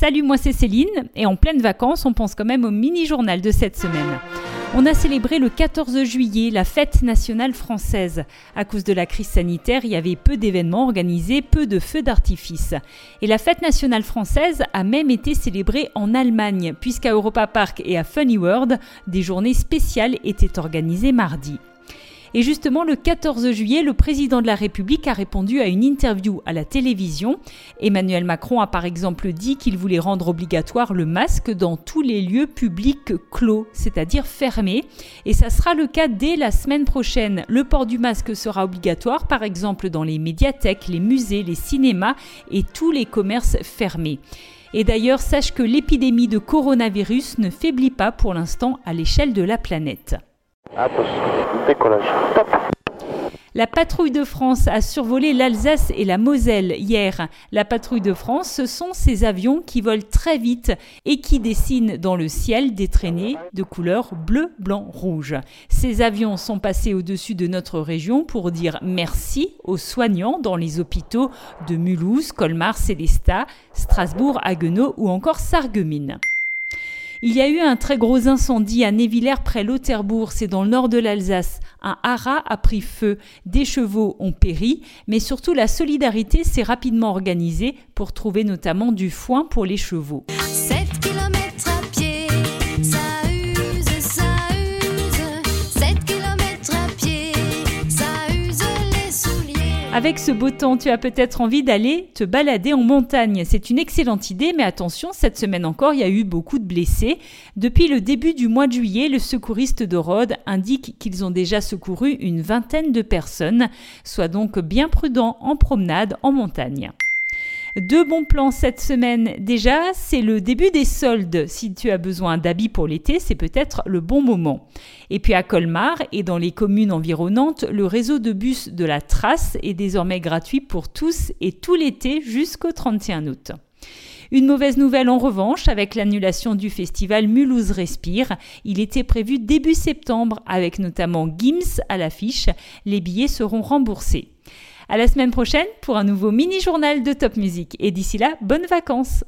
Salut, moi c'est Céline, et en pleine vacances, on pense quand même au mini-journal de cette semaine. On a célébré le 14 juillet la fête nationale française. À cause de la crise sanitaire, il y avait peu d'événements organisés, peu de feux d'artifice. Et la fête nationale française a même été célébrée en Allemagne, puisqu'à Europa Park et à Funny World, des journées spéciales étaient organisées mardi. Et justement, le 14 juillet, le président de la République a répondu à une interview à la télévision. Emmanuel Macron a par exemple dit qu'il voulait rendre obligatoire le masque dans tous les lieux publics clos, c'est-à-dire fermés. Et ça sera le cas dès la semaine prochaine. Le port du masque sera obligatoire, par exemple, dans les médiathèques, les musées, les cinémas et tous les commerces fermés. Et d'ailleurs, sache que l'épidémie de coronavirus ne faiblit pas pour l'instant à l'échelle de la planète. La patrouille de France a survolé l'Alsace et la Moselle hier. La patrouille de France, ce sont ces avions qui volent très vite et qui dessinent dans le ciel des traînées de couleur bleu, blanc, rouge. Ces avions sont passés au-dessus de notre région pour dire merci aux soignants dans les hôpitaux de Mulhouse, Colmar, Célestat, Strasbourg, Haguenau ou encore Sarreguemines. Il y a eu un très gros incendie à Névillers près Lauterbourg, c'est dans le nord de l'Alsace. Un haras a pris feu, des chevaux ont péri, mais surtout la solidarité s'est rapidement organisée pour trouver notamment du foin pour les chevaux. Avec ce beau temps, tu as peut-être envie d'aller te balader en montagne. C'est une excellente idée, mais attention, cette semaine encore, il y a eu beaucoup de blessés. Depuis le début du mois de juillet, le secouriste de Rhodes indique qu'ils ont déjà secouru une vingtaine de personnes. Sois donc bien prudent en promenade en montagne. Deux bons plans cette semaine. Déjà, c'est le début des soldes. Si tu as besoin d'habits pour l'été, c'est peut-être le bon moment. Et puis à Colmar et dans les communes environnantes, le réseau de bus de la Trace est désormais gratuit pour tous et tout l'été jusqu'au 31 août. Une mauvaise nouvelle en revanche avec l'annulation du festival Mulhouse Respire. Il était prévu début septembre avec notamment Gims à l'affiche. Les billets seront remboursés. À la semaine prochaine pour un nouveau mini-journal de Top Music. Et d'ici là, bonnes vacances!